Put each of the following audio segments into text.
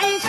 I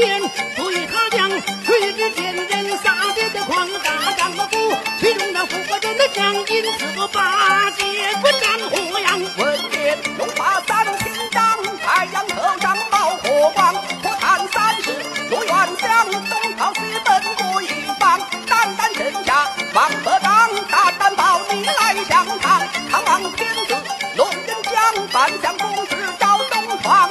言对他讲，谁知见人撒别的狂大丈夫，其中那富国人的将因此八戒滚战火阳。闻言又把三千丈，太阳头上冒火光，不谈三世入远乡，东逃西奔过一方，胆胆天下王伯当，大胆报你来相抗，唐王天子龙人将，范相公子招东闯，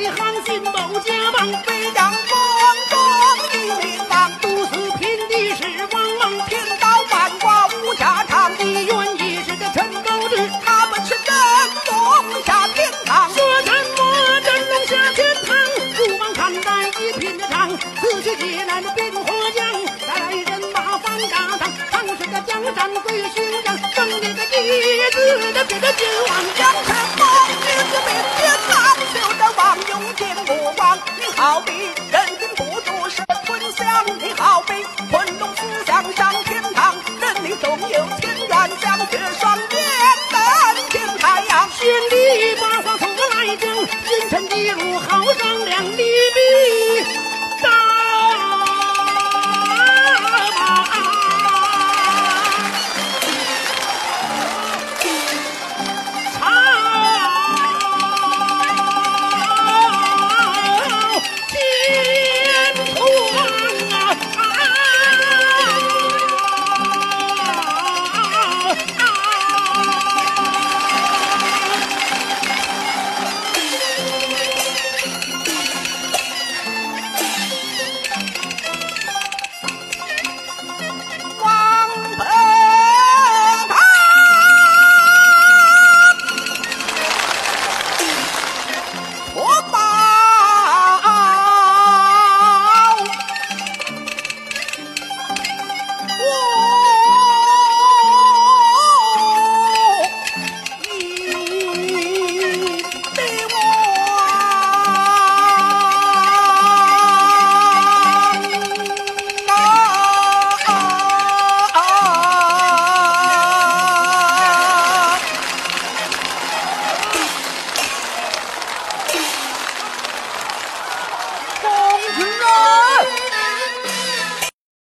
的航行某家邦，飞扬光光一名王，都是平地是王莽，天道万卦无家常，地缘也是个陈高志。他们是真龙下天堂。说什么真龙下天堂，不忘看待一品的长，此去劫来的冰火将，再来人马翻大堂，唐时的江山归勋章，正你的一字的别的君王好比人心不足是吞香，你好比昆仑思想上天堂，人力总有千元相却双眼等见太阳。千里八卦图来征，君臣一路好